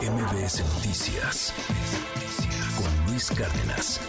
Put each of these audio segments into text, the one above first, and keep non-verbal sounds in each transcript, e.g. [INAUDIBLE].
MBS Noticias con Luis Cárdenas.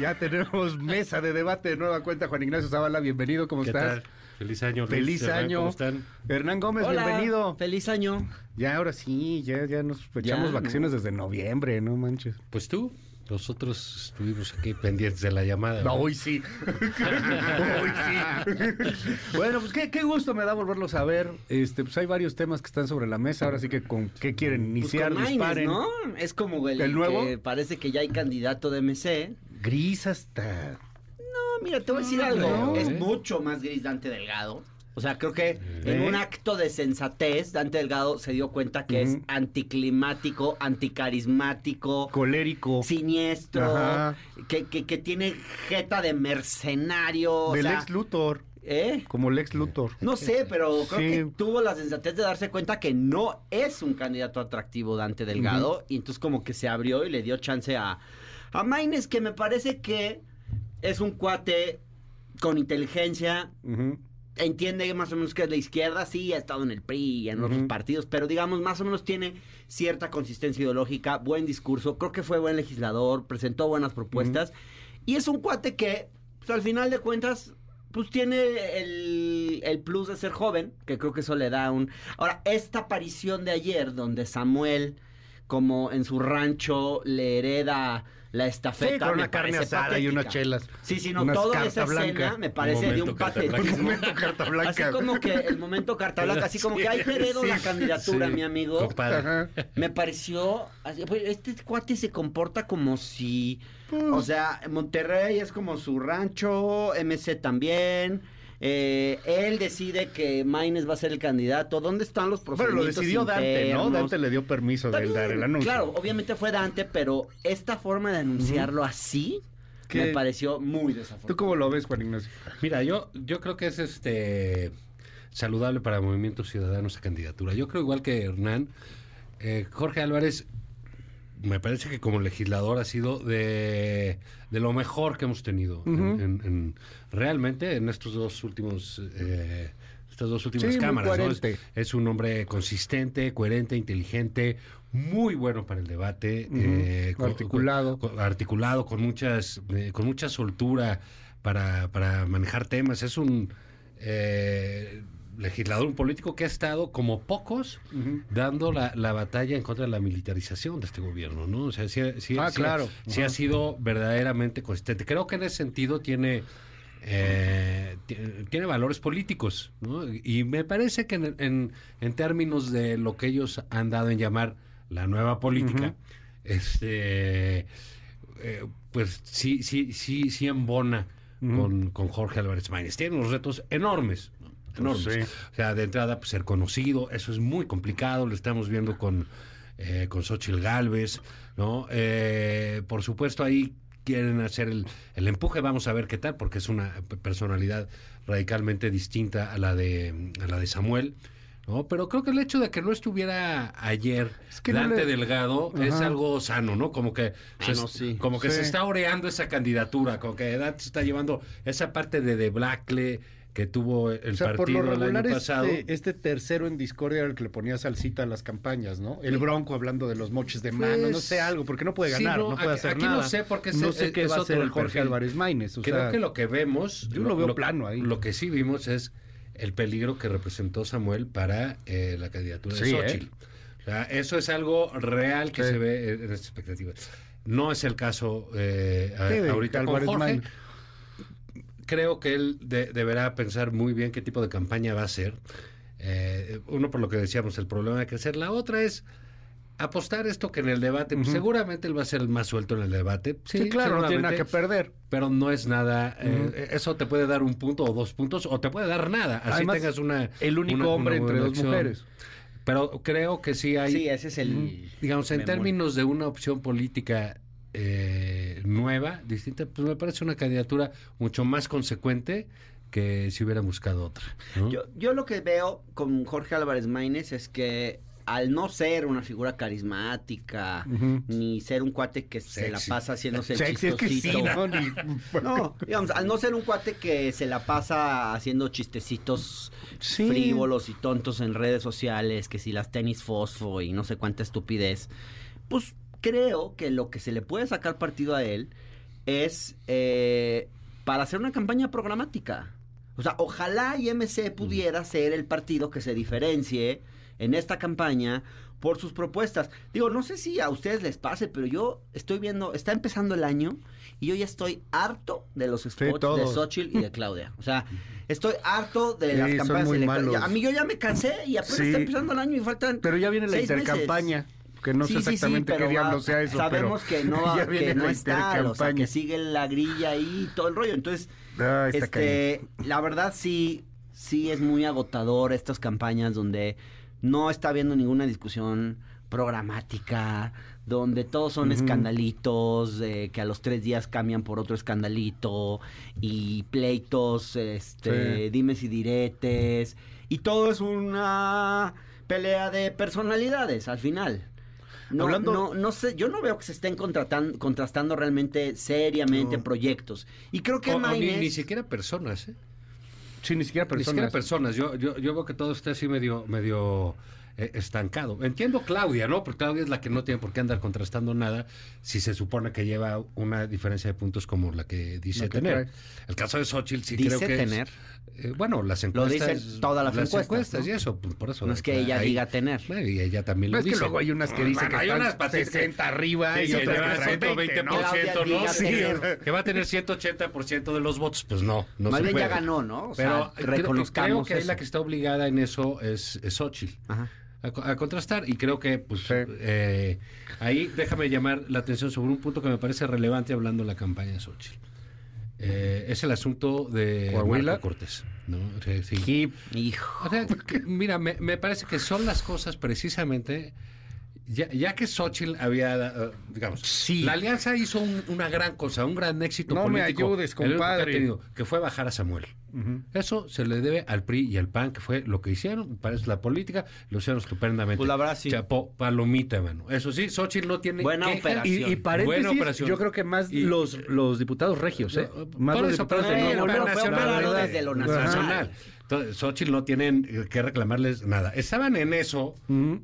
Ya tenemos mesa de debate de nueva cuenta. Juan Ignacio Zavala, bienvenido, ¿cómo ¿Qué estás? tal? Feliz año. Luis. Feliz Hernán, año. ¿Cómo están? Hernán Gómez, Hola, bienvenido. Feliz año. Ya, ahora sí, ya, ya nos echamos Ya, vacaciones desde noviembre, no manches. Pues tú, nosotros estuvimos aquí pendientes de la llamada. No, hoy sí. [LAUGHS] hoy sí. [LAUGHS] bueno, pues qué, qué gusto me da volverlos a ver. Este, pues hay varios temas que están sobre la mesa. Ahora sí que con qué quieren Pues iniciar, con Maines, disparen. ¿no? Es como el, ¿El nuevo? que parece que ya hay candidato de MC. Gris hasta. No, mira, te voy a decir No, algo. es ¿eh? mucho más gris Dante Delgado. O sea, creo que en un acto de sensatez, Dante Delgado se dio cuenta que es anticlimático, anticarismático, Colérico. siniestro, que, que, que tiene jeta de mercenario. o del sea, ex Luthor. ¿eh? Como el ex Luthor. No sé, pero creo Sí. que tuvo la sensatez de darse cuenta que no es un candidato atractivo Dante Delgado. Y entonces como que se abrió y le dio chance a, a Maines, que me parece que es un cuate con inteligencia. Ujú. Entiende más o menos que es la izquierda, sí, ha estado en el PRI y en otros partidos, pero digamos, más o menos tiene cierta consistencia ideológica, buen discurso, creo que fue buen legislador, presentó buenas propuestas, y es un cuate que, pues, al final de cuentas, pues tiene el, el plus de ser joven, que creo que eso le da un... Ahora, esta aparición de ayer, donde Samuel, como en su rancho, le hereda la estafeta. Sí, con me una carne asada y unas chelas. Sí, sí, no, Unas toda esa blanca. escena me parece de un carta blanca. patetismo. [LAUGHS] Un momento carta blanca. Así como que el momento carta blanca, así como que hay heredo la Sí, candidatura, sí, mi amigo. Me pareció, así, pues, este cuate se comporta como si, Pues o sea, Monterrey es como su rancho, MC también. Eh, él decide que Maines va a ser el candidato. ¿Dónde están los Bueno, procedimientos lo decidió Dante, ¿no? Dante le dio permiso de dar el anuncio. Claro, obviamente fue Dante, pero esta forma de anunciarlo así ¿Qué? me pareció muy ¿Tú desafortunado. cómo lo ves, Juan Ignacio? Mira, yo, yo creo que es este saludable para Movimiento Ciudadano esa candidatura. Yo creo igual que Hernán, eh, Jorge Álvarez me parece que como legislador ha sido de, de lo mejor que hemos tenido en, en- realmente en estos dos últimos eh, estas dos últimas Sí, cámaras. ¿no? Es, un hombre consistente, coherente, inteligente, muy bueno para el debate, eh, con- Articulado. con- articulado, con muchas, eh, con mucha soltura para, para manejar temas. Es un eh, legislador, un político que ha estado como pocos dando la, la batalla en contra de la militarización de este gobierno, ¿no? O sea, sí, sí- Ah, sí- claro. sí ha sido verdaderamente consistente. Creo que en ese sentido tiene eh, ti- tiene valores políticos, ¿no? Y me parece que en, en- en términos de lo que ellos han dado en llamar la nueva política, este eh, pues sí, sí, sí, sí embona con, con Jorge Álvarez Maínez. Tiene unos retos enormes, ¿no? Enormes. Pues sí. O sea, de entrada, pues, ser conocido, eso es muy complicado, lo estamos viendo con, eh, con Xochitl Galvez, ¿no? Eh, por supuesto, ahí quieren hacer el, el empuje, vamos a ver qué tal, porque es una personalidad radicalmente distinta a la de, a la de Samuel. ¿no? Pero creo que el hecho de que no estuviera ayer Es que no Dante le- Delgado es algo sano, ¿no? Como que, se, Ah, no, sí. como que Sí. se está oreando esa candidatura, como que Dante está llevando esa parte de Debacle que tuvo el O sea, por lo partido el año regular pasado. este, este tercero en discordia era el que le ponía salsita a las campañas, ¿no? El Bronco hablando de los moches de mano, no Pues, sé algo, porque no puede sí, ganar, no, no, puede aquí- hacer aquí nada. no sé, porque no es- sé es- qué es va a hacer el Jorge. Álvarez Maínez. O Creo sea, que lo que vemos. yo lo veo plano ahí. Lo que sí vimos es el peligro que representó Samuel para eh, la candidatura de Sí, Xochitl. O sea, eso es algo real que Sí. se ve en, en esta expectativa. No es el caso eh, a- ahorita con Álvarez Jorge. Maínez. Creo que él de- deberá pensar muy bien qué tipo de campaña va a hacer. Eh, uno, por lo que decíamos, el problema de crecer. La otra es apostar esto que en el debate, pues, seguramente él va a ser el más suelto en el debate. Sí, claro, no tiene nada que perder. Pero no es nada, eh, eso te puede dar un punto o dos puntos, o te puede dar nada. Así Además, tengas una. El único una- hombre una entre dos opción. mujeres. Pero creo que sí hay, Sí, ese es el... digamos, en términos de una opción política eh, nueva, distinta, pues me parece una candidatura mucho más consecuente que si hubiera buscado otra. ¿no? Yo, yo lo que veo con Jorge Álvarez Maínez es que al no ser una figura carismática, ni ser un cuate que se la Sexy. pasa haciéndose el Sexy, es que sí, chistosito. ¿no? [LAUGHS] Ni- No, digamos, al no ser un cuate que se la pasa haciendo chistecitos Sí. frívolos y tontos en redes sociales, que si las tenis fosfo y no sé cuánta estupidez, pues creo que lo que se le puede sacar partido a él es eh, para hacer una campaña programática. O sea, ojalá IMC pudiera ser el partido que se diferencie en esta campaña por sus propuestas. Digo, no sé si a ustedes les pase, pero yo estoy viendo, está empezando el año y yo ya estoy harto de los spots de. Xochitl y de [LAUGHS] Claudia. O sea, estoy harto de Sí, las campañas electorales. A mí yo ya me cansé y apenas Sí. está empezando el año y faltan Pero ya viene la meses. Que no Sí, sé sí, sí, exactamente pero qué diablo sea eso, Sabemos pero que no, [LAUGHS] ya que viene no la está, o sea, que sigue la grilla ahí y todo el rollo. Entonces, Ah, este, la verdad sí, sí es muy agotador estas campañas donde no está habiendo ninguna discusión programática, donde todos son escandalitos, eh, que a los tres días cambian por otro escandalito, y pleitos, este, Sí. dimes y diretes, y todo es una pelea de personalidades al final. No, Hablando- no, no sé, yo no veo que se estén contratan- contrastando realmente seriamente No. proyectos. Y creo que O- o ni, ni siquiera personas, ¿eh? Sí, ni siquiera Ni siquiera personas. personas. Yo, yo, yo veo que todo está así medio, medio eh, estancado. Entiendo Claudia, ¿no? Porque Claudia es la que no tiene por qué andar contrastando nada si se supone que lleva una diferencia de puntos como la que dice que tener. trae. El caso de Xochitl sí Dice creo que es- tener. eh, bueno, las Lo encuestas. dicen todas las encuestas, ¿no? y eso, pues, por eso. No es que ella diga tener. Y ella también lo es que dice. luego hay unas que dicen Bueno, que hay unas que- 60 arriba Sí, y que otras que están 120%, 20, ¿no? ¿no? Sí, tener. que va a tener 180% de los votos, pues no, no Más bien ya ganó, ¿no? O Pero sea, creo- reconozcamos creo que ahí eso. la que está obligada en eso es, es Xochitl. Ajá. A, co- a contrastar y creo que pues Sí. eh, ahí déjame llamar la atención sobre un punto que me parece relevante hablando de la campaña de Xochitl. Eh, es el asunto de Coahuila. Marco Cortés. ¿no? Sí. Hijo. O sea, que, mira, me, me parece que son las cosas precisamente, ya, ya que Xochitl había, digamos, Sí. la alianza hizo un- una gran cosa, un gran éxito No me político. ayudes, único que ha compadre. tenido, que fue bajar a Samuel. Eso se le debe al PRI y al PAN, que fue lo que hicieron, parece la política, lo hicieron estupendamente. Pues la verdad, sí. Chapó, palomita, mano. Eso sí, Xochitl no tiene Buena queja. operación. Y, y paréntesis, Buena operación. yo creo que más Y- los, los diputados regios, ¿eh? No, más los eso, diputados pero de desde lo nacional. Xochitl no tienen eh, que reclamarles nada. Estaban en eso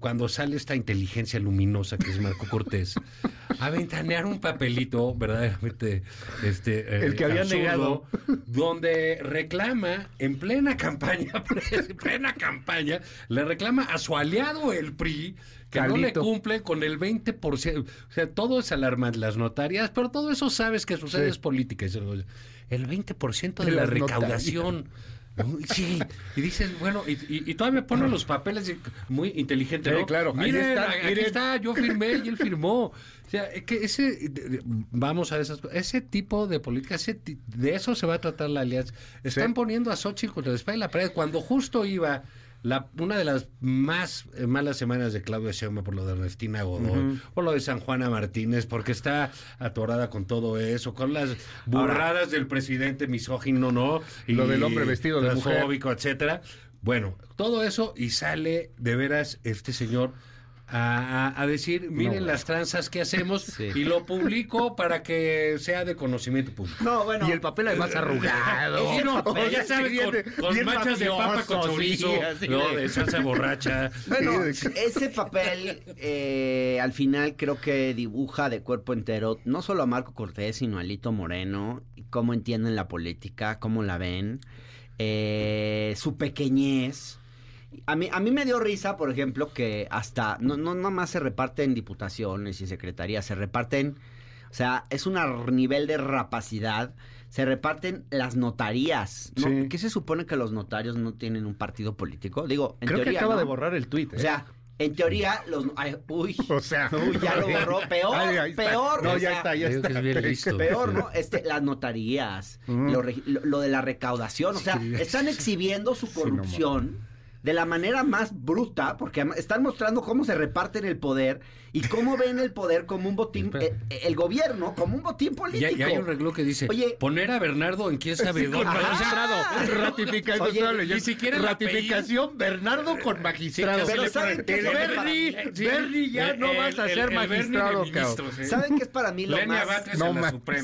cuando sale esta inteligencia luminosa que es Marco Cortés [LAUGHS] a ventanear un papelito verdaderamente este eh, El que había negado. donde reclama en plena campaña [LAUGHS] en plena campaña le reclama a su aliado el PRI que no le Calito. cumple con el 20%. O sea, todo es alarmante, las notarias, pero todo eso sabes que sucede Sí. es política. El 20% de, De la recaudación. [LAUGHS] Sí, y dices, bueno, y, y- y todavía ponen los papeles muy inteligente, claro, ahí Miren, están, aquí miren. está, yo firmé y él firmó. O sea, es que ese, vamos a esas cosas, ese tipo de política, ese de eso se va a tratar la alianza. Están Sí. poniendo a Xochitl contra la espalda y la pared cuando justo iba la, una de las más eh, malas semanas de Claudia Sheinbaum por lo de Ernestina Godoy, por lo de San Juana Martínez, porque está atorada con todo eso, con las burradas del presidente misógino, ¿no? Lo del hombre vestido de mujer. etcétera. Bueno, todo eso y sale de veras este señor a, decir, miren No, las tranzas que hacemos [LAUGHS] Sí. y lo publico para que sea de conocimiento público. No, bueno. Y el papel además [LAUGHS] arrugado. Ese no, [LAUGHS] pero ya sabes, Bien- con, con bien manchas de papa con sí, chorizo, ¿no? de- salsa borracha. Bueno, Sí, ese papel eh, al final creo que dibuja de cuerpo entero no solo a Marco Cortés, sino a Lito Moreno, y cómo entienden la política, cómo la ven, eh, su pequeñez. A mí, a mí me dio risa, por ejemplo, que hasta, no, no nada más se reparten diputaciones y secretarías, se reparten, o sea, es un nivel de rapacidad, se reparten las notarías. ¿no? Sí. ¿Qué se supone que los notarios no tienen un partido político? Digo, en Creo que teoría, acaba ¿no? de borrar el tuit. O sea, en teoría, los. ay, uy. [LAUGHS] O sea, Uy, ya lo [LAUGHS] borró. Peor, Ay, está. peor. No, o ya sea, está, ya Digo que está. es bien listo. Peor, ¿no? [LAUGHS] Este, las notarías, Ujú. lo, lo- lo de la recaudación. O sea, que- están exhibiendo su no, corrupción de la manera más bruta, porque están mostrando cómo se reparten el poder y cómo ven el poder como un botín, Espera. eh, eh, el gobierno como un botín Y político. hay, y hay un reloj que dice, Oye. poner a Bernardo en quién sabe dónde. [LAUGHS] Ratificación, Oye, ni siquiera el ratificación, Bernardo con magistrado. Sí, Pero ¿saben qué el el- Bernie, Sí. Bernie ya El- no el- vas a el- ser el magistrado, ministros, cabrón. ¿eh? ¿Saben qué es para mí lo Lenia más... No.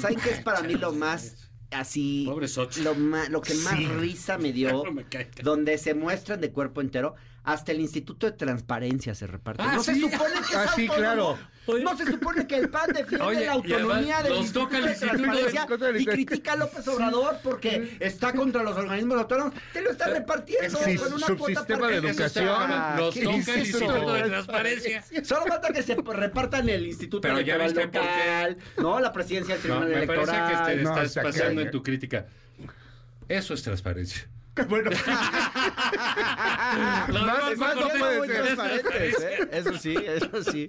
¿Saben qué es para mí lo más así? Pobre. Lo, ma- lo que más Sí. risa me [LAUGHS] dio, No me cae. donde se muestran de cuerpo entero, hasta el Instituto de Transparencia se reparte. Ah, no se supone que es [LAUGHS] Ah, sí, claro. No se supone que el PAN defiende Oye, la autonomía del Instituto toca el de Instituto de- Transparencia y critica a López Obrador porque está contra los organismos autónomos. Te lo está repartiendo Sí, con una subsistema cuota de para- educación. Ah, Nos ¿qué toca el? Instituto de Transparencia. Solo falta que se repartan el Instituto Pero ya Electoral viste por qué. local, no, la presidencia del No, Tribunal me parece que te No, estás está pasando en tu crítica. Eso es transparencia. [LAUGHS] Bueno, [LAUGHS] Lo Más- más no puede ser. ¿eh? Eso sí, eso sí.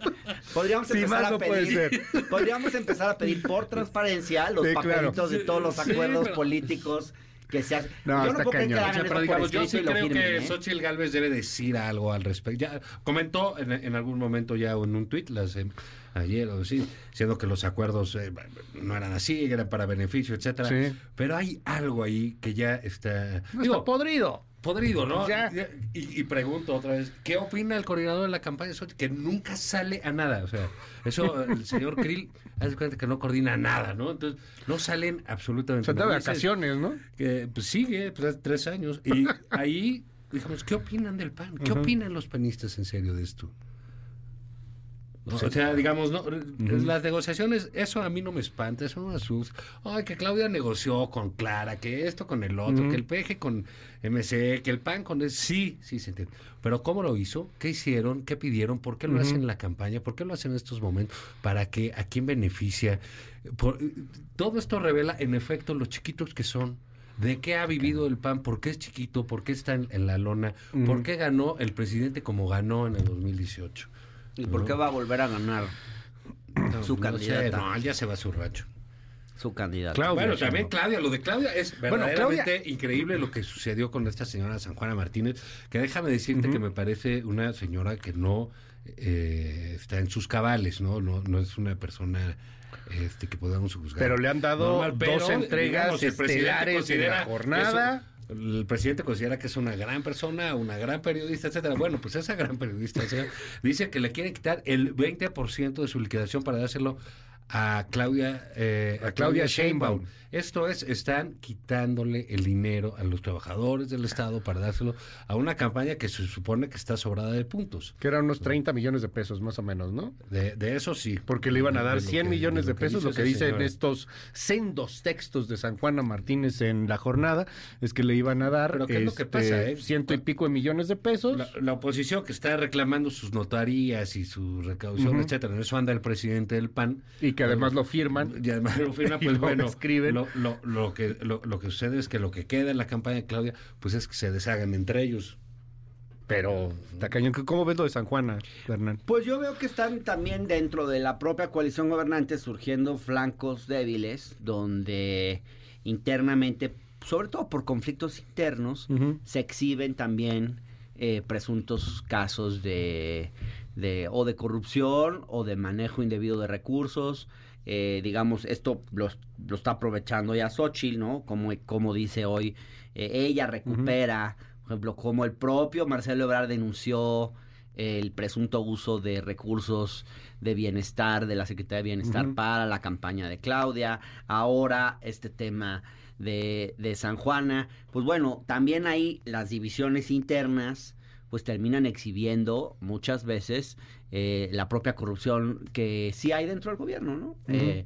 Podríamos Sí, empezar más a no pedir, podríamos empezar a pedir por transparencia los Sí, claro. papelitos de todos los Sí, apuerdos pero- políticos que se hacen. No, yo está no puedo cañón. O sea, pero digamos, yo sí creo firmen, que ¿eh? Xochitl Galvez debe decir algo al respecto. Ya comentó en, en algún momento ya en un tuit las, eh, ayer o sí, diciendo que los acuerdos eh, no eran así, eran para beneficio, etcétera. Sí. Pero hay algo ahí que ya está, no digo, está podrido. Podrido, ¿no? Ya. Y, y pregunto otra vez, ¿qué opina el coordinador de la campaña de? Que nunca sale a nada. O sea, eso el señor Krill hace cuenta que no coordina nada, ¿no? Entonces, no salen absolutamente de nada. Dice vacaciones, ¿no? Que pues, sigue, pues tres años. Y [LAUGHS] ahí, dijimos, ¿qué opinan del PAN? ¿Qué opinan los panistas en serio de esto? ¿No? O sea, digamos, no, las negociaciones, eso a mí no me espanta, eso no me asusta. Ay, que Claudia negoció con Clara, que esto con el otro, que el PG con MC, que el PAN con el... Sí, sí se entiende. Pero ¿cómo lo hizo? ¿Qué hicieron? ¿Qué pidieron? ¿Por qué lo hacen en la campaña? ¿Por qué lo hacen en estos momentos? ¿Para qué? ¿A quién beneficia? Por- todo esto revela, en efecto, los chiquitos que son. ¿De qué ha vivido el PAN? ¿Por qué es chiquito? ¿Por qué está en, en la lona? ¿Por qué ganó el presidente como ganó en el 2018? ¿Y por qué va a volver a ganar su No candidata? sé, no, ya se va a su rancho. Su candidata. Claudia, bueno, también no. Claudia, lo de Claudia es Bueno, verdaderamente Claudia- increíble lo que sucedió con esta señora San Juana Martínez, que déjame decirte que me parece una señora que no eh, está en sus cabales, ¿no? No, no es una persona este, que podamos juzgar. Pero le han dado dos entregas el presidente estelares en considera la jornada. que es un- el presidente considera que es una gran persona, una gran periodista, etcétera. Bueno, pues esa gran periodista o sea, dice que le quieren quitar el 20% de su liquidación para dárselo a Claudia eh, a, A Claudia Claudia Sheinbaum. Sheinbaum. Esto es, están quitándole el dinero a los trabajadores del Estado para dárselo a una campaña que se supone que está sobrada de puntos. Que eran unos 30 millones de pesos, más o menos, ¿no? De, de eso sí. Porque le iban a dar de lo 100 que- millones de, lo pesos. dice Lo que dicen señora. estos sendos textos de San Juana Martínez en la jornada es que le iban a dar Pero ¿qué es lo que este, pasa, eh? ciento y pico de millones de pesos. La, la oposición que está reclamando sus notarías y su recaudación, Ujú. etcétera. En eso anda el presidente del PAN. Y que además lo firman. Y además lo firma, [LAUGHS] Y pues bueno, escriben. Lo, lo, lo que, lo, lo que sucede es que lo que queda en la campaña de Claudia, pues es que se deshagan entre ellos. Pero, está cañón. ¿Cómo ves lo de San Juana, Hernán? Pues yo veo que están también dentro de la propia coalición gobernante surgiendo flancos débiles donde internamente, sobre todo por conflictos internos, se exhiben también eh, presuntos casos de, de o de corrupción o de manejo indebido de recursos. Eh, digamos, esto lo, lo está aprovechando ya Xochitl, ¿no? Como, como dice hoy, eh, ella recupera, por ejemplo, como el propio Marcelo Ebrard denunció el presunto uso de recursos de bienestar de la Secretaría de Bienestar para la campaña de Claudia. Ahora este tema de, de San Juana. Pues bueno, también ahí las divisiones internas pues terminan exhibiendo muchas veces eh, la propia corrupción que sí hay dentro del gobierno, ¿no? Eh,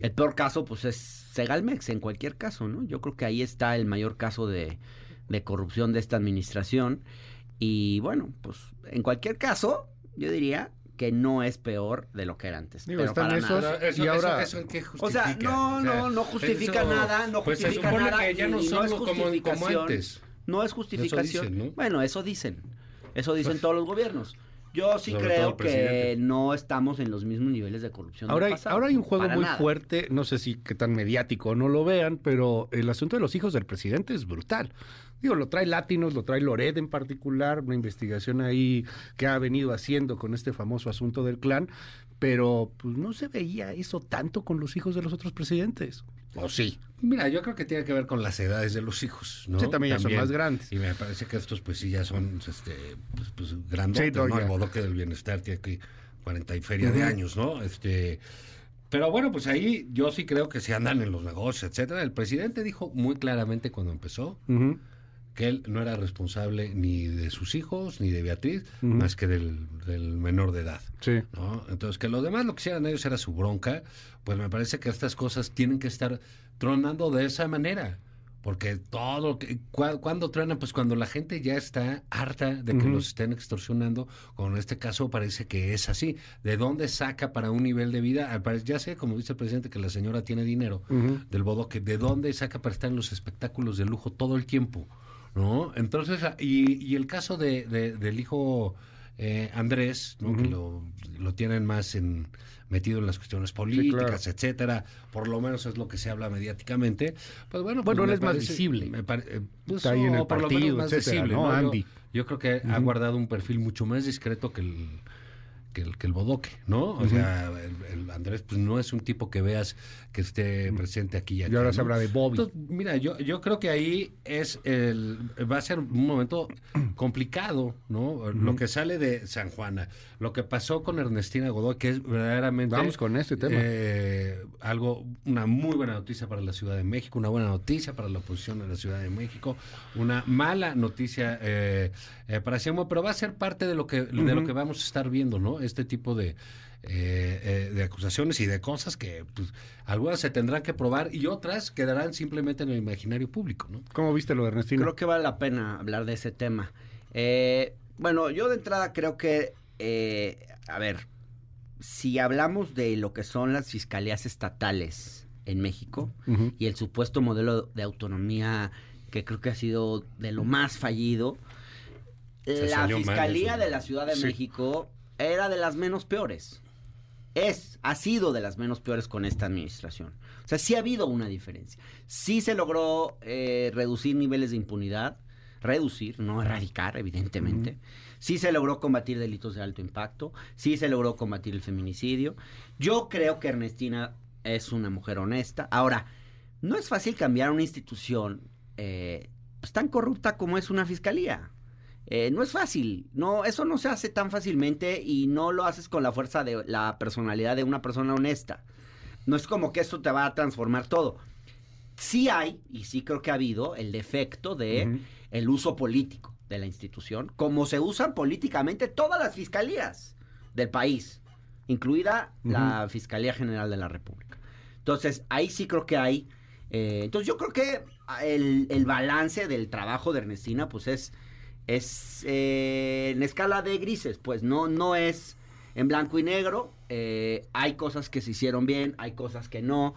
el peor caso pues es Segalmex en cualquier caso, ¿no? Yo creo que ahí está el mayor caso de, de corrupción de esta administración. Y bueno, pues en cualquier caso, yo diría que no es peor de lo que era antes. Digo, pero están para esos- nada. Pero y ahora- eso, ¿en qué O sea, no, no, no justifica eso- nada, no pues se justifica supone nada que ya no y no somos es como, antes. No es justificación. dicen, ¿no? Bueno, eso dicen. Eso dicen todos los gobiernos. Yo sí Sobre creo que no estamos en los mismos niveles de corrupción. Ahora, del hay- pasado. ahora hay un juego muy nada. fuerte, no sé si qué tan mediático no lo vean, pero el asunto de los hijos del presidente es brutal. Digo, lo trae Latinos, lo trae Lored en particular, una investigación ahí que ha venido haciendo con este famoso asunto del clan, pero pues no se veía eso tanto con los hijos de los otros presidentes. ¿O sí? Mira, yo creo que tiene que ver con las edades de los hijos, ¿no? Sí, también ya son más grandes. Y me parece que estos, pues sí, ya son este, pues, pues, grandotes, Sí, no, ¿no? El bodoque del bienestar tiene aquí 40 y feria de años, ¿no? Este. Pero bueno, pues ahí yo sí creo que se andan en los negocios, etcétera. El presidente dijo muy claramente cuando empezó Ujú. Que él no era responsable ni de sus hijos ni de Beatriz, más que del, del menor de edad. Sí. ¿no? Entonces, que los demás lo que hicieran ellos era su bronca, pues me parece que estas cosas tienen que estar tronando de esa manera. Porque todo lo que. cua- ¿Cuándo truenan? Pues cuando la gente ya está harta de que los estén extorsionando. Como en este caso parece que es así. ¿De dónde saca para un nivel de vida? Ya sé, como dice el presidente, que la señora tiene dinero del bodoque. ¿De dónde saca para estar en los espectáculos de lujo todo el tiempo? ¿No? Entonces, ah, y, y el caso de, de- del hijo eh, Andrés, ¿no? que lo, lo tienen más en metido en las cuestiones políticas, claro. etcétera, por lo menos es lo que se habla mediáticamente, pues bueno, Bueno, pues él me es más visible. me pare- eh, pues, Está ahí en el por lo menos partido, más etcétera, visible, ¿no? Yo- Andy. Yo, creo que ha guardado un perfil mucho más discreto que el que el, que el bodoque, ¿no? O sea, el, el Andrés pues no es un tipo que veas que esté presente aquí y Y ahora ¿no? se habla de Bobby. Entonces, mira, yo, yo creo que ahí es el va a ser un momento [CLEARS THROAT] complicado, ¿no? Lo que sale de San Juana, lo que pasó con Ernestina Godoy, que es verdaderamente Vamos con este tema. eh, algo, una muy buena noticia para la Ciudad de México, una buena noticia para la oposición de la Ciudad de México, una mala noticia eh, eh, para Sheinbaum, pero va a ser parte de lo que de lo que vamos a estar viendo, ¿no? Este tipo de eh, eh, de acusaciones y de cosas que pues, algunas se tendrán que probar y otras quedarán simplemente en el imaginario público, ¿no? ¿Cómo viste lo de Ernestina? Creo que vale la pena hablar de ese tema. Eh, bueno, yo de entrada creo que, eh, a ver, si hablamos de lo que son las fiscalías estatales en México y el supuesto modelo de autonomía que creo que ha sido de lo más fallido, Se la mal fiscalía de la Ciudad de Sí. México era de las menos peores. Es, ha sido de las menos peores con esta administración. O sea, sí ha habido una diferencia. Sí se logró eh, reducir niveles de impunidad, reducir, no erradicar, evidentemente. Sí se logró combatir delitos de alto impacto, sí se logró combatir el feminicidio. Yo creo que Ernestina es una mujer honesta. Ahora, no es fácil cambiar una institución eh, pues, tan corrupta como es una fiscalía. Eh, no es fácil, no, eso no se hace tan fácilmente y no lo haces con la fuerza de la personalidad de una persona honesta. No es como que eso te va a transformar todo. Sí hay, y sí creo que ha habido, el defecto de el uso político de la institución, como se usan políticamente todas las fiscalías del país, incluida la Fiscalía General de la República. Entonces, ahí sí creo que hay. eh, entonces, yo creo que el, el balance del trabajo de Ernestina, pues es, es eh, en escala de grises, pues no, no es en blanco y negro. eh, hay cosas que se hicieron bien, hay cosas que no.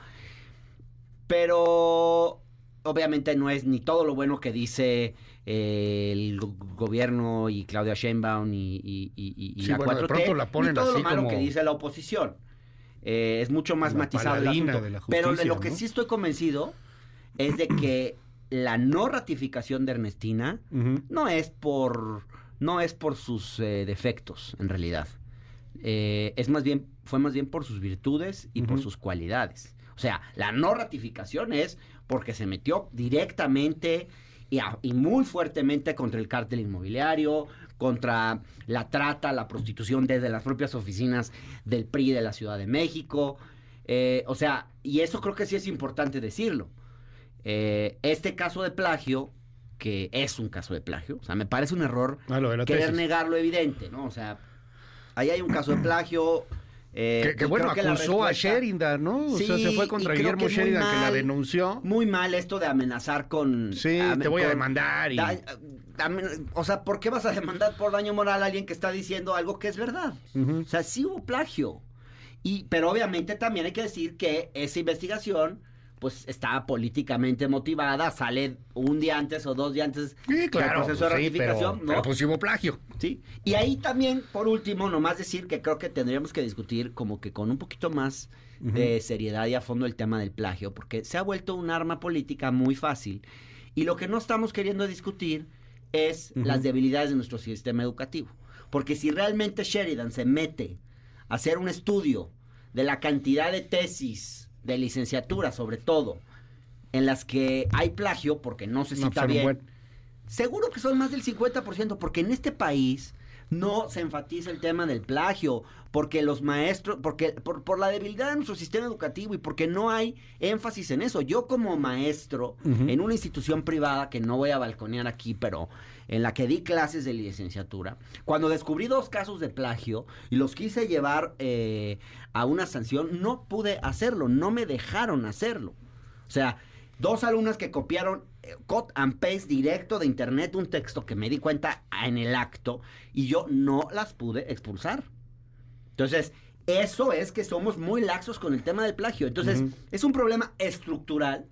Pero obviamente no es ni todo lo bueno que dice eh, el go- gobierno y Claudia Sheinbaum y, y- y- y- y Sí, la bueno, de 4T, pronto la ponen ni todo así lo malo como- que dice la oposición. Eh, es mucho más matizado el asunto. de la Pero de lo que sí estoy convencido es de que la no ratificación de Ernestina no es por no es por sus eh, defectos en realidad. Eh, es más bien fue más bien por sus virtudes y por sus cualidades. O sea la no ratificación es porque se metió directamente y, a- y muy fuertemente contra el cártel inmobiliario contra la trata la prostitución desde las propias oficinas del PRI de la Ciudad de México. Eh, o sea y eso creo que sí es importante decirlo eh, este caso de plagio, que es un caso de plagio, o sea, me parece un error Ah, lo querer tesis. negar lo evidente, ¿no? O sea, ahí hay un caso de plagio. eh, Que, que bueno, la acusó a Sheridan, ¿no? o sea, se fue contra Guillermo que Sheridan, que la denunció. Muy mal esto de amenazar con... Sí, te voy a demandar y... da- amen- o sea, ¿por qué vas a demandar por daño moral a alguien que está diciendo algo que es verdad? O sea, sí hubo plagio. Y, pero obviamente también hay que decir que esa investigación pues está políticamente motivada, sale un día antes o dos días antes Sí, claro. del proceso de pues sí, pero- ratificación, ¿no? pero pues hubo plagio. Sí. Y ahí también, por último, nomás decir que creo que tendríamos que discutir como que con un poquito más de seriedad y a fondo el tema del plagio, porque se ha vuelto un arma política muy fácil. Y lo que no estamos queriendo discutir es las debilidades de nuestro sistema educativo. Porque si realmente Sheridan se mete a hacer un estudio de la cantidad de tesis de licenciatura, sobre todo, en las que hay plagio, porque no se cita bien, buen- Seguro que son más del 50%, porque en este país no se enfatiza el tema del plagio, porque los maestros, porque por, por la debilidad de nuestro sistema educativo y porque no hay énfasis en eso. Yo como maestro en una institución privada, que no voy a balconear aquí, pero en la que di clases de licenciatura, cuando descubrí dos casos de plagio y los quise llevar eh, a una sanción, no pude hacerlo, no me dejaron hacerlo. O sea, dos alumnas que copiaron eh, cut and paste directo de internet un texto que me di cuenta en el acto y yo no las pude expulsar. Entonces, eso es que somos muy laxos con el tema del plagio. Entonces, es un problema estructural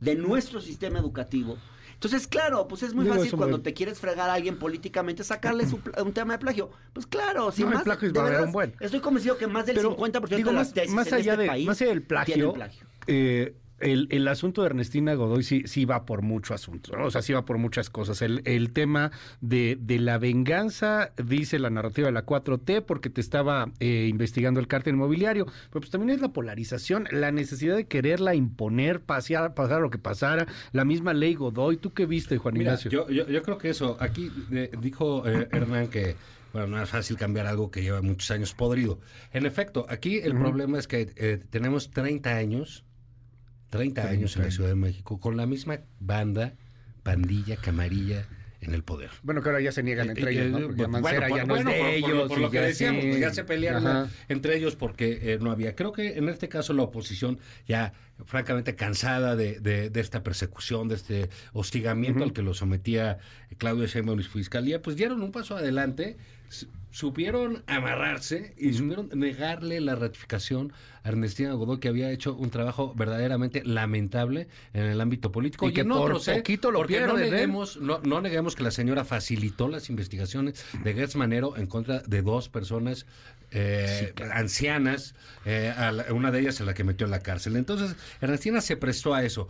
de nuestro sistema educativo. Entonces, claro, pues es muy Digo, fácil eso cuando te quieres fregar a alguien políticamente sacarle su un tema de plagio. Pues claro, si No, el más plagio es de verdad, un buen. Estoy convencido que más del Pero, 50% digo, de las tesis más en allá este de, país más allá del plagio, plagio. eh, el, el asunto de Ernestina Godoy sí, sí va por mucho asunto, ¿no? O sea, sí va por muchas cosas. El, el tema de, de la venganza, dice la narrativa de la 4T, porque te estaba eh, investigando el cártel inmobiliario, pero pues también es la polarización, la necesidad de quererla imponer, pasear, pasar lo que pasara, la misma ley Godoy. ¿Tú qué viste, Juan Mira, Ignacio? yo, yo, yo creo que eso, aquí eh, dijo eh, Hernán que, bueno, no es fácil cambiar algo que lleva muchos años podrido. En efecto, aquí el problema es que eh, tenemos 30 años, 30, años en la Ciudad de México, con la misma banda, pandilla, camarilla en el poder. Bueno, que ahora ya se niegan entre Eh, ellos, ¿no? eh, Porque ya bueno, Mancera por- ya no bueno, es de por- ellos. por lo que decíamos, sí. pues ya se pelearon Ajá. entre ellos porque eh, no había. Creo que en este caso la oposición ya francamente cansada de, de- de esta persecución, de este hostigamiento al que lo sometía Claudio Sheinbaum y su fiscalía, pues dieron un paso adelante, supieron amarrarse y supieron negarle la ratificación a Ernestina Godoy que había hecho un trabajo verdaderamente lamentable en el ámbito político Y que en por otros, ¿eh? poquito lo no ¿eh? neguemos no, no neguemos que la señora facilitó las investigaciones de Gertz Manero en contra de dos personas eh, ancianas, eh, a la- una de ellas a la que metió en la cárcel. Entonces, Ernestina se prestó a eso.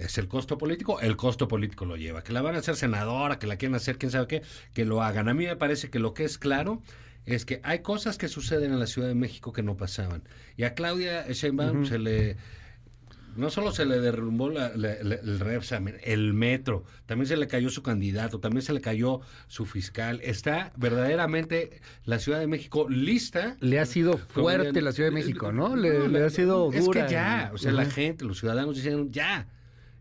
¿Es el costo político? El costo político lo lleva. Que la van a hacer senadora, que la quieren hacer quién sabe qué, que lo hagan. A mí me parece que lo que es claro es que hay cosas que suceden en la Ciudad de México que no pasaban. Y a Claudia Sheinbaum se le no solo se le derrumbó la- la- la- el Repsamen, el metro, también se le cayó su candidato, también se le cayó su fiscal. Está verdaderamente la Ciudad de México lista. Le ha sido fuerte la Ciudad de México, ¿no? Le, ha sido Es dura. que ya, o sea, la gente, los ciudadanos dijeron ya.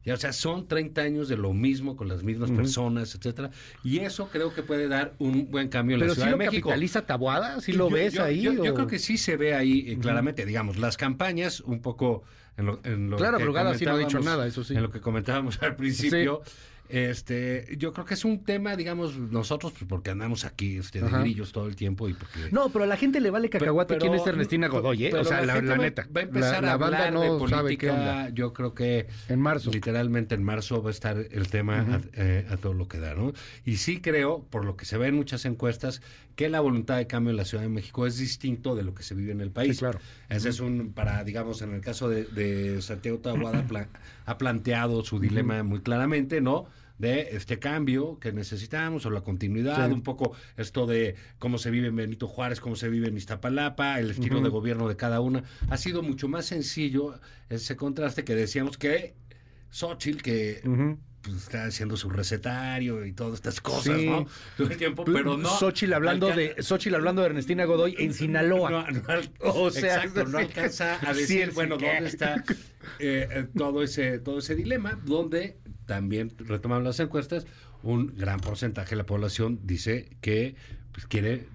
Ya, o sea, son 30 años de lo mismo con las mismas personas, etcétera, y eso creo que puede dar un buen cambio en Pero la Ciudad lo de México. capitaliza Tabuada, sí lo Yo- ves yo- ahí. Yo, creo que sí se ve ahí eh, claramente, digamos, las campañas, un poco en lo, en lo Claro, que Brugada sí no ha dicho nada, eso sí. En lo que comentábamos [LAUGHS] al principio. Este, yo creo que es un tema, digamos, nosotros, pues porque andamos aquí este, de Ajá. grillos todo el tiempo y porque No, pero a la gente le vale cacahuate pero- quién es Ernestina Godoy, ¿eh? O sea, la, la va- neta. Va a empezar la, a banda hablar no de sabe política. qué onda. Yo creo que En marzo. literalmente en marzo va a estar el tema a, eh, a todo lo que da, ¿no? Y sí creo, por lo que se ve en muchas encuestas, que la voluntad de cambio en la Ciudad de México es distinto de lo que se vive en el país. Sí, claro. Ese es un, para, digamos, en el caso de, de Santiago Taboada, [CLEARS THROAT] pla- ha planteado su dilema muy claramente, ¿no? De este cambio que necesitamos o la continuidad, Sí. un poco esto de cómo se vive en Benito Juárez, cómo se vive en Iztapalapa, el estilo de gobierno de cada una. Ha sido mucho más sencillo ese contraste que decíamos que Xochitl, que pues, está haciendo su recetario y todas estas cosas, Sí. ¿no? Todo el tiempo, pero no. Xochitl hablando, de, Xochitl hablando de Ernestina Godoy en [LAUGHS] Sinaloa. no, no al- [LAUGHS] O sea, exacto, no alcanza a decir, sí, bueno. ¿dónde está eh, eh, todo ese todo ese dilema? Donde también, retomando las encuestas, un gran porcentaje de la población dice que pues, quiere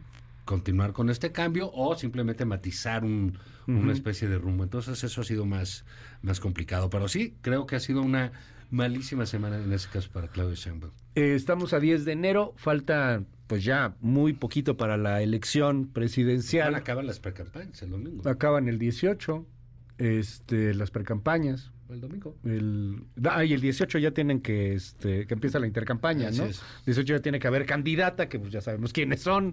continuar con este cambio o simplemente matizar un- una especie de rumbo. Entonces eso ha sido más, más complicado. Pero sí, creo que ha sido una malísima semana en ese caso para Claudio Sheinbaum. Eh, estamos a 10 de enero, falta pues ya muy poquito para la elección presidencial. a acabar las precampañas el domingo. Acaban el 18. este, las precampañas. El domingo. El, ah, y el 18 ya tienen que, este, que empieza la intercampaña, Así ¿no? es. 18 ya tiene que haber candidata, que pues ya sabemos quiénes son.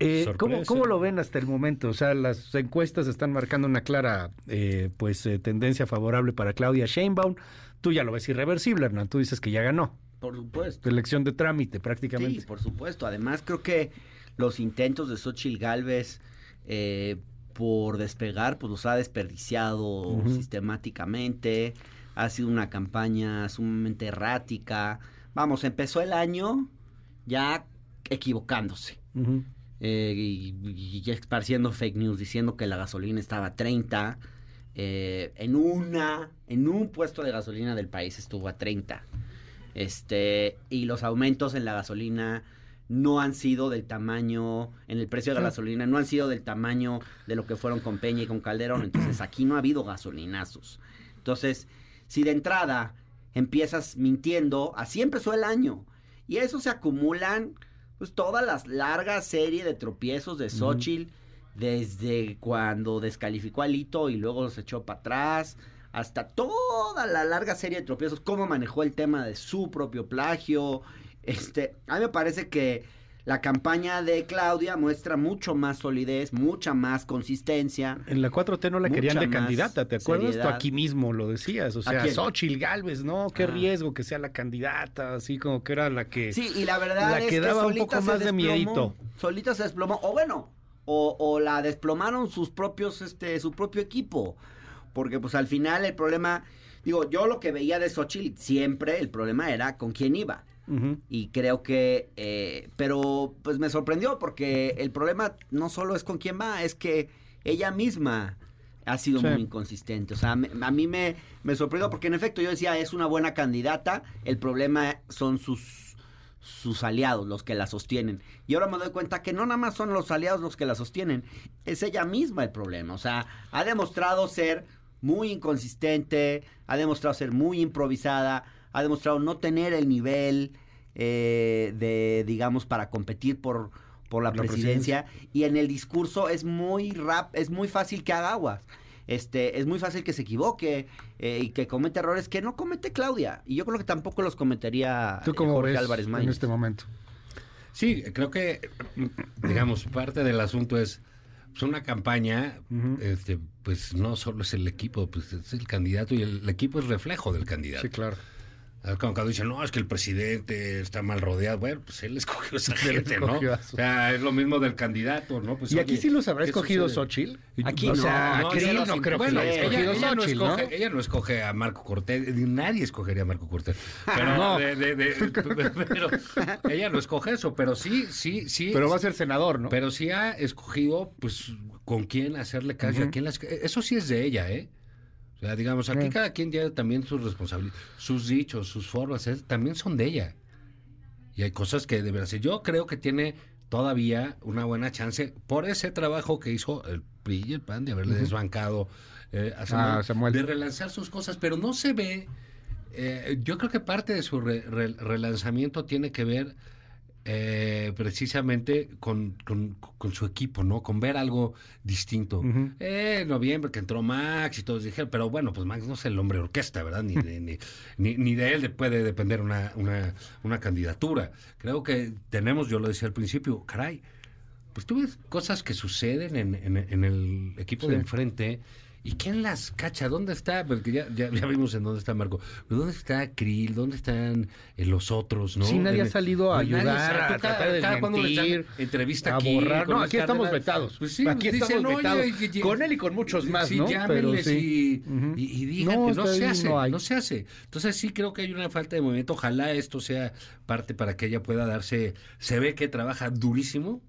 Eh, ¿cómo, cómo lo ven hasta el momento? O sea, las encuestas están marcando una clara eh, pues eh, tendencia favorable para Claudia Sheinbaum. Tú ya lo ves irreversible, Hernán. Tú dices que ya ganó. Por supuesto. Elección de trámite, prácticamente. Sí, por supuesto. Además, creo que los intentos de Xochitl Galvez eh, por despegar, pues los ha desperdiciado sistemáticamente. Ha sido una campaña sumamente errática. Vamos, empezó el año ya equivocándose. Eh, y, y esparciendo fake news diciendo que la gasolina estaba a 30. eh, en una, en un puesto de gasolina del país estuvo a 30. Este, y los aumentos en la gasolina no han sido del tamaño, en el precio de la gasolina, no han sido del tamaño de lo que fueron con Peña y con Calderón. Entonces [CLEARS THROAT] aquí no ha habido gasolinazos. Entonces, si de entrada empiezas mintiendo, así empezó el año. Y a eso se acumulan pues toda la larga serie de tropiezos de Xochitl, desde cuando descalificó a Lito y luego se echó para atrás, hasta toda la larga serie de tropiezos, cómo manejó el tema de su propio plagio. Este, a mí me parece que la campaña de Claudia muestra mucho más solidez, mucha más consistencia. En la 4T no la querían de candidata, ¿te acuerdas? Tú aquí mismo lo decías, o ¿A sea? Xochitl Galvez, ¿no? Qué Ah. riesgo que sea la candidata, así como que era la que... Sí, y la verdad La es que que daba un poco más de miedito. Solita se desplomó, o bueno, o, o la desplomaron sus propios, este, su propio equipo. Porque pues al final el problema, digo, yo lo que veía de Xochitl siempre, el problema era con quién iba. Y creo que, eh, pero pues me sorprendió porque el problema no solo es con quién va, es que ella misma ha sido Sí. muy inconsistente. O sea, me- a mí me, me sorprendió porque en efecto yo decía, es una buena candidata, el problema son sus, sus aliados, los que la sostienen. Y ahora me doy cuenta que no nada más son los aliados los que la sostienen, es ella misma el problema. O sea, ha demostrado ser muy inconsistente, ha demostrado ser muy improvisada, ha demostrado no tener el nivel eh, de, digamos, para competir por, por la, La presidencia. Y en el discurso es muy rap, es muy fácil que haga aguas. Este, es muy fácil que se equivoque eh, y que cometa errores que no comete Claudia. Y yo creo que tampoco los cometería ¿Tú eh, cómo Jorge ves Álvarez en Maínez. este momento? Sí, creo que, digamos, parte del asunto es pues, una campaña, este, pues no solo es el equipo, pues es el candidato y el, el equipo es reflejo del candidato. Sí, claro. Cuando dicen, no, es que el presidente está mal rodeado. Bueno, pues él escogió a esa [LAUGHS] gente, ¿no? O sea, es lo mismo del candidato, ¿no? Pues, ¿Y aquí sí los habrá ¿qué escogido? Xochitl? Aquí o no, sea, no, aquí ella no, no creo bueno, que haya ella, no escoge, ella no escoge a Marco Cortés, nadie escogería a Marco Cortés. [LAUGHS] Pero, No. de- [LAUGHS] de- de- pero ella no escoge eso, pero sí, sí, sí. Pero va a ser senador, ¿no? Pero sí ha escogido, pues, con quién hacerle caso, a quién las... Eso sí es de ella, ¿eh? O sea, digamos, aquí Sí. cada quien tiene también sus responsabilidades, sus dichos, sus formas, también son de ella. Y hay cosas que deberá hacer. Yo creo que tiene todavía una buena chance por ese trabajo que hizo el PRI y el PAN de haberle desbancado eh, a Samuel, Ah, Samuel. de relanzar sus cosas, pero no se ve. eh, yo creo que parte de su re- re- relanzamiento tiene que ver eh, precisamente con, con- con su equipo, ¿no? Con ver algo distinto. Eh, en noviembre que entró Max y todos dijeron, pero bueno, pues Max no es el hombre orquesta, ¿verdad? Ni de, ni, ni- ni de él de- puede depender una, una, una candidatura. Creo que tenemos, yo lo decía al principio, caray, pues tú ves cosas que suceden en, en- en el equipo de enfrente. ¿Y quién las cacha? ¿Dónde está? Porque ya, ya, ya vimos en dónde está Marco. ¿Pero ¿Dónde está Krill? ¿Dónde están eh, los otros? ¿no? Sí, nadie En- ha salido a Nadie ayudar, a tratar de desmentir, entrevista a aquí. borrar. No, aquí estamos vetados. Pues sí, Aquí dicen, estamos oye, vetados. Con él y con muchos más, sí, ¿no? Pero sí. y, Ujú. y, y díganle, No, no, se hace, no no, se hace. Entonces sí creo que hay una falta de movimiento. Ojalá esto sea parte para que ella pueda darse, se ve que trabaja durísimo,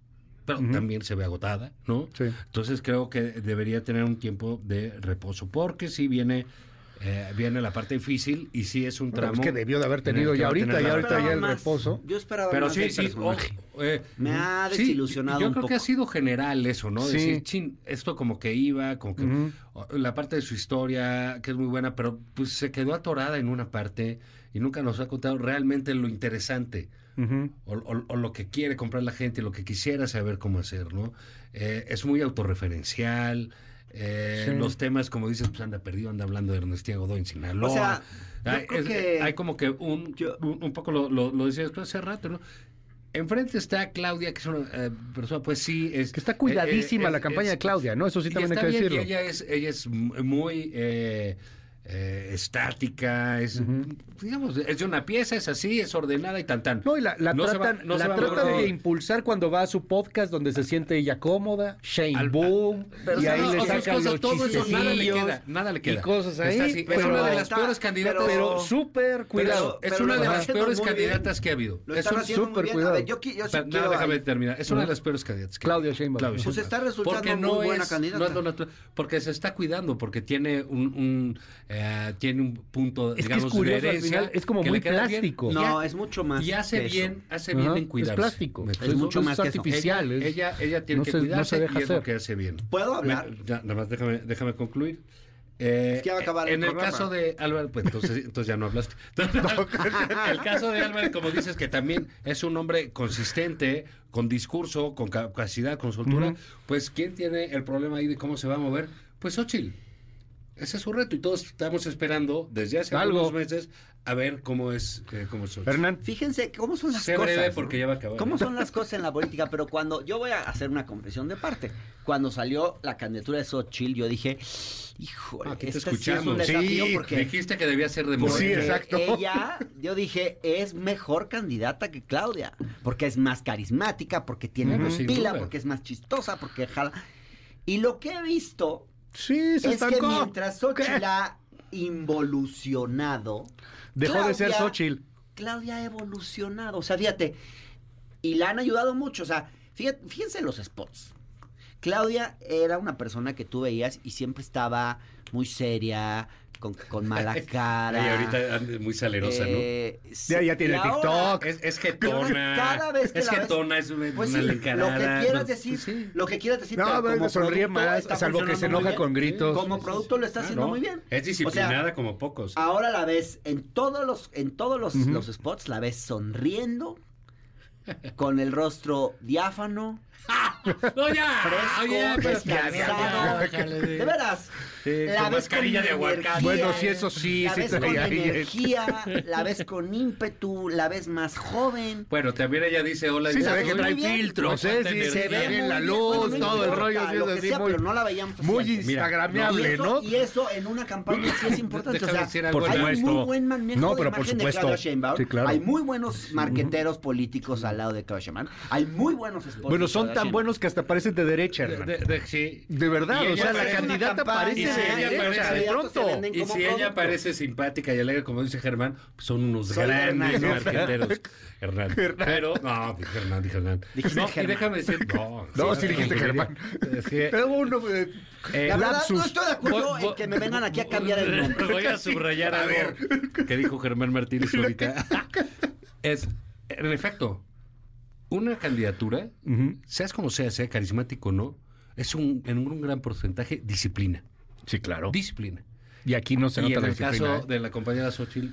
pero también se ve agotada, ¿no? Sí. Entonces creo que debería tener un tiempo de reposo, porque sí viene, eh, viene la parte difícil y sí es un Bueno, tramo. es que debió de haber tenido ya ahorita, ya ahorita ya el más- reposo. Yo esperaba Pero más sí, sí, eh, Me ha sí, desilusionado Yo un creo que ha sido general eso, ¿no? Sí. Decir, chin, esto como que iba, como que la parte de su historia, que es muy buena, pero pues se quedó atorada en una parte y nunca nos ha contado realmente lo interesante O, o- o lo que quiere comprar la gente, lo que quisiera saber cómo hacer, ¿no? Eh, es muy autorreferencial. Eh, Sí. Los temas, como dices, pues anda perdido, anda hablando de Ernestina Godoy en Sinaloa. O sea, yo hay, creo es- que- hay como que un, Yo- un, un poco lo, lo, lo decías tú hace rato, ¿no? Enfrente está Claudia, que es una eh, persona, pues sí, es... Que está cuidadísima eh, eh, la es- campaña de Claudia, ¿no? Eso sí también hay está que bien, decirlo. y ella es, ella es muy eh, estática, es, digamos, es de una pieza, es así, es ordenada y tan tan. No, y la, la No va- la tratan de impulsar cuando va a su podcast donde se siente ella cómoda, Shane Al- Boom, y ahí no, le sacan cosas, los todo eso nada le queda, nada le queda. y cosas ahí, Está así, es pero, una de las está- peores candidatas. pero súper cuidado. es pero una de las peores bien. candidatas que ha habido. Lo Es un haciendo súper cuidado. Ver, yo, qui- yo sí Pero, quiero nada, déjame terminar. Es una de las peores candidatas. que Claudia. Sheinbaum. Claudia Pues está resultando porque muy no buena es, candidata. es porque se está cuidando, porque tiene un, eh, tiene un punto, Es que es digamos, curioso, de al herencia final, es como que muy bien. plástico. Y No, ha- es mucho más Y hace que eso. bien, hace bien en cuidarse. Es plástico. ¿Me Es explico? mucho más que eso. artificial. Ella, es- ella, ella tiene no que se- no cuidarse se deja y es lo hacer. que hace bien. ¿Puedo hablar? Me- ya, nada más déjame, déjame concluir. Eh, Es que ya va a acabar el en el caso de Álvaro, pues entonces, entonces ya no hablaste. [LAUGHS] [LAUGHS] el caso de Álvaro, como dices, que también es un hombre consistente, con discurso, con capacidad, con soltura, Ujú. pues ¿quién tiene el problema ahí de cómo se va a mover? Pues Xochitl. Ese es su reto y todos estamos esperando desde hace Algo. algunos meses a ver cómo es, eh, cómo es Xochitl. Hernán, Fíjense cómo son las Sé cosas. breve ¿no? porque ya va a acabar. ¿Cómo son las cosas en la política? Pero cuando yo voy a hacer una confesión de parte, cuando salió la candidatura de Xochitl, yo dije, híjole, Aquí te este sí es un escuchamos. desafío Sí, porque, Dijiste que debía ser de Pues sí, Morena. porque exacto. ella, yo dije, es mejor candidata que Claudia, porque es más carismática, porque tiene más pila, duda. porque es más chistosa, porque jala. Y lo que he visto sí, se es que estancó. mientras Xochitl ha involucionado, Dejó de ser Xochitl. Claudia ha evolucionado. O sea, fíjate, y la han ayudado mucho. O sea, fíjate, fíjense los spots. Claudia era una persona que tú veías y siempre estaba muy seria, con, con mala [LAUGHS] cara. Ay, ahorita anda muy salerosa, Eh, Ya- ya tiene y ahora- TikTok. ¿no? Es, es [LAUGHS] getona. cada vez que es la ves- getona, es una, Pues una sí, lo encarada. que quieras No, decir, sí. lo que quieras decir, No, pero como sonríe más, salvo que se enoja con gritos. Como producto lo está Ah, haciendo no, muy bien. Es O sea, disciplinada como pocos. Ahora la ves en todos los, en todos los, los spots, la ves sonriendo, con el rostro diáfano, no, ya. fresco, Oye, pero es que ya, descansado. ya, déjale de- veras. Sí, la con ves mascarilla con de aguacate. energía, Bueno, sí, eso sí, La sí ves con ahí energía, la ves con ímpetu, la ves más joven. Bueno, también ella dice hola. y Sí, dice, se ve que "Uy, trae filtros, ¿eh? Sí, energía". se ve muy bien la luz, Bueno, no todo el rollo, lo que así, sea, muy- pero no la veíamos Muy y eso, ¿no? y eso en una campaña sí es importante. O sea, decir algo, Por hay supuesto. muy buen manejo No, de pero por imagen de supuesto. Claudia Sheinbaum. Sí, claro. Hay muy buenos marqueteros políticos al lado de Sheinbaum. Hay muy buenos spots Bueno, son tan buenos que hasta parecen de derecha, De, Hernán. de- de- sí. De verdad, Y o ella sea, la parece una candidata campaña, parece y si de ella derecha, parece- de pronto. Y como si ella producto. parece simpática y alegre, como dice Germán, pues son unos grandes [LAUGHS] Hernán. marqueteros. Hernán. Pero, no, dije Hernán, dije Hernán. Dijiste no, Germán. y déjame decir, [LAUGHS] no. No, sí dijiste Germán. Es que, Pero uno, eh, eh, La verdad, lapsus. no estoy de acuerdo Voy- en que me vengan aquí a cambiar el [LAUGHS] nombre. Voy a subrayar A algo ver. que dijo Germán Martínez ahorita. es, en efecto, una candidatura, Ujú. seas como sea, sea carismático o no, es un, en un gran porcentaje disciplina. Sí, claro. Disciplina. Y aquí no se y nota en la el disciplina. caso ¿eh? de la compañera Xochitl,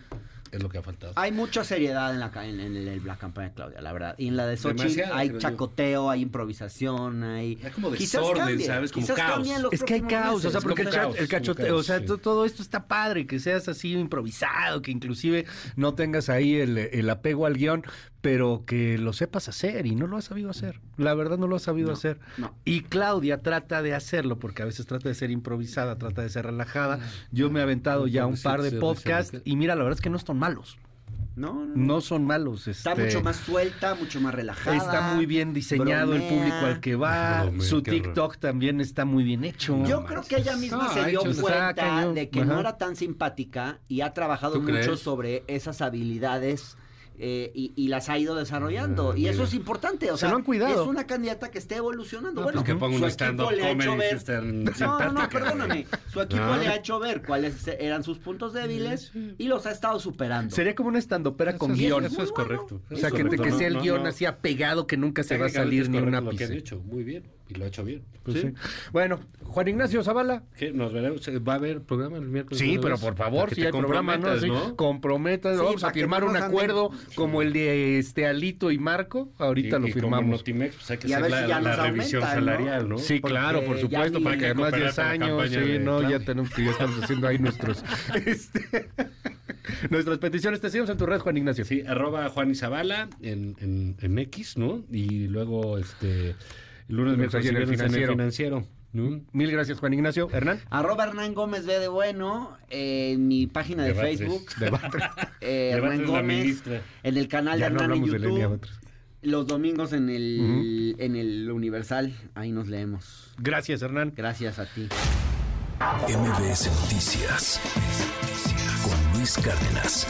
es lo que ha faltado. Hay mucha seriedad en la, en, en el- la campaña de Claudia, la verdad. Y en la de Xochitl Demasiada, hay yo. chacoteo, hay improvisación, hay... Hay como Quizás desorden, cambie, ¿sabes? Como quizás caos. en Es que hay caos, o sea, porque el, caos, el cachoteo, caos, o sea, sí. todo esto está padre, que seas así improvisado, que inclusive no tengas ahí el, el apego al guion, pero que lo sepas hacer y no lo has sabido hacer. La verdad no lo has sabido No, hacer. no. Y Claudia trata de hacerlo, porque a veces trata de ser improvisada, trata de ser relajada. Yo me he aventado ya un par de podcasts y mira, la verdad es que no están malos. No, no, No son malos. Está este, mucho más suelta, mucho más relajada. Está muy bien diseñado el público al que va. [LAUGHS] Bromea, Su. TikTok también está muy bien hecho. Yo creo que ella misma No, se dio hecho, cuenta de que Ajá. no era tan simpática y ha trabajado ¿Tú mucho crees? sobre esas habilidades eh, y, y las ha ido desarrollando. Ah, y eso mira. es importante. O Se sea, lo han cuidado. es una candidata que esté evolucionando. No, bueno, pues que ponga su un equipo stand-up le ha hecho comedy, ver- si es tan No, no, no, perdóname. Su equipo Ah. le ha hecho ver cuáles eran sus puntos débiles y los ha estado superando. Sería como una estandopera con guion. Eso es correcto. O sea, que, sea el guion así apegado que nunca se va a salir ni un correcto lo que ápice. Muy bien. Y lo ha hecho bien. Pues sí. Bueno, Juan Ignacio Zavala. ¿Qué? ¿Nos veremos? ¿Va a haber programa el miércoles? Sí, pero vez? por favor, si hay programa, ¿no? comprometas, Sí, ¿no? comprometas, Sí, vamos a firmar un acuerdo como el de este Alito y Marco. Ahorita Y- lo y como firmamos. Notimex, pues hay que Y hacer si la, revisión salarial, ¿no? Sí, Porque claro, por supuesto, vi- para que además cooperar 10 para la años, sí, de no, ya tenemos que ya estamos haciendo ahí nuestros [LAUGHS] este, nuestras peticiones. Te seguimos en tu red, Juan Ignacio. Sí, arroba Juan Izabala en, en, en X, ¿no? Y luego, este, lunes, miércoles y en el viernes en el financiero. financiero. ¿no? Mil gracias, Juan Ignacio. Hernán. Arroba Hernán Gómez ve de bueno en mi página de. Facebook. Debate. [LAUGHS] eh, Hernán Gómez. En el canal Ya de no Hernán en hablamos de Lenia YouTube. Los domingos en el, en el Universal. Ahí nos leemos. Gracias, Hernán. Gracias a ti. MBS Noticias con Luis Cárdenas.